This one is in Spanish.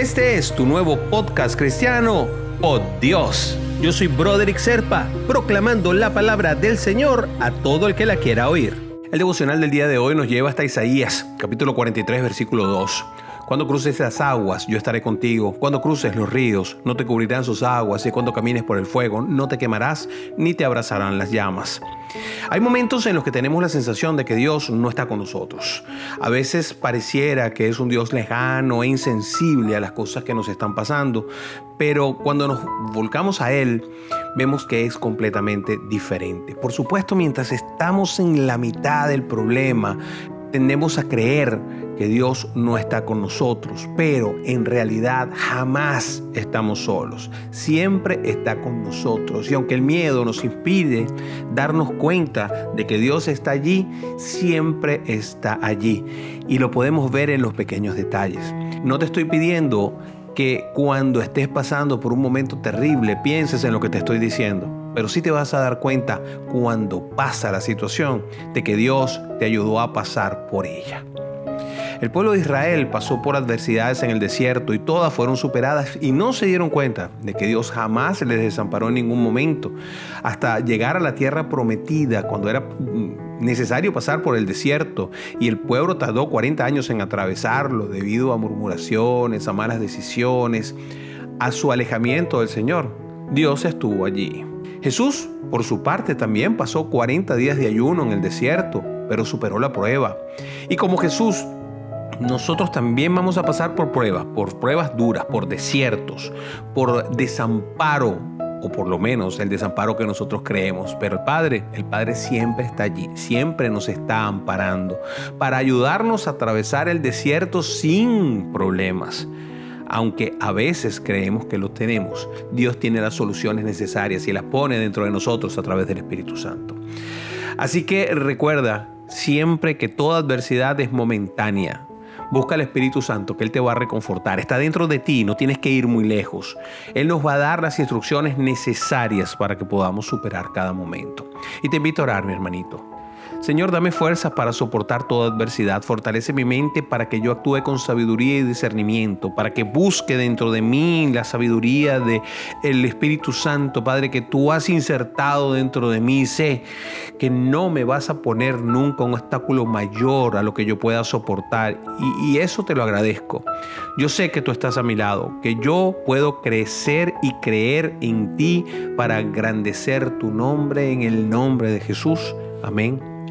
Este es tu nuevo podcast cristiano, Oh Dios. Yo soy Broderick Serpa, proclamando la palabra del Señor a todo el que la quiera oír. El devocional del día de hoy nos lleva hasta Isaías, capítulo 43, versículo 2. Cuando cruces las aguas, yo estaré contigo. Cuando cruces los ríos, no te cubrirán sus aguas. Y cuando camines por el fuego, no te quemarás ni te abrazarán las llamas. Hay momentos en los que tenemos la sensación de que Dios no está con nosotros. A veces pareciera que es un Dios lejano e insensible a las cosas que nos están pasando, pero cuando nos volcamos a Él, vemos que es completamente diferente. Por supuesto, mientras estamos en la mitad del problema, tendemos a creer que Dios no está con nosotros, pero en realidad jamás estamos solos. Siempre está con nosotros. Y aunque el miedo nos impide darnos cuenta de que Dios está allí, siempre está allí. Y lo podemos ver en los pequeños detalles. No te estoy pidiendo que cuando estés pasando por un momento terrible pienses en lo que te estoy diciendo pero sí te vas a dar cuenta cuando pasa la situación de que Dios te ayudó a pasar por ella. El pueblo de Israel pasó por adversidades en el desierto y todas fueron superadas y no se dieron cuenta de que Dios jamás les desamparó en ningún momento hasta llegar a la tierra prometida cuando era necesario pasar por el desierto y el pueblo tardó 40 años en atravesarlo debido a murmuraciones, a malas decisiones, a su alejamiento del Señor. Dios estuvo allí. Jesús, por su parte, también pasó 40 días de ayuno en el desierto, pero superó la prueba. Y como Jesús, nosotros también vamos a pasar por pruebas, por pruebas duras, por desiertos, por desamparo, o por lo menos el desamparo que nosotros creemos. Pero el Padre, el Padre siempre está allí, siempre nos está amparando para ayudarnos a atravesar el desierto sin problemas aunque a veces creemos que lo tenemos, Dios tiene las soluciones necesarias y las pone dentro de nosotros a través del Espíritu Santo. Así que recuerda siempre que toda adversidad es momentánea. Busca al Espíritu Santo, que Él te va a reconfortar. Está dentro de ti, no tienes que ir muy lejos. Él nos va a dar las instrucciones necesarias para que podamos superar cada momento. Y te invito a orar, mi hermanito. Señor, dame fuerzas para soportar toda adversidad. Fortalece mi mente para que yo actúe con sabiduría y discernimiento, para que busque dentro de mí la sabiduría del el Espíritu Santo, Padre, que tú has insertado dentro de mí. Sé que no me vas a poner nunca un obstáculo mayor a lo que yo pueda soportar. Y, y eso te lo agradezco. Yo sé que tú estás a mi lado, que yo puedo crecer y creer en ti para engrandecer tu nombre en el nombre de Jesús. Amén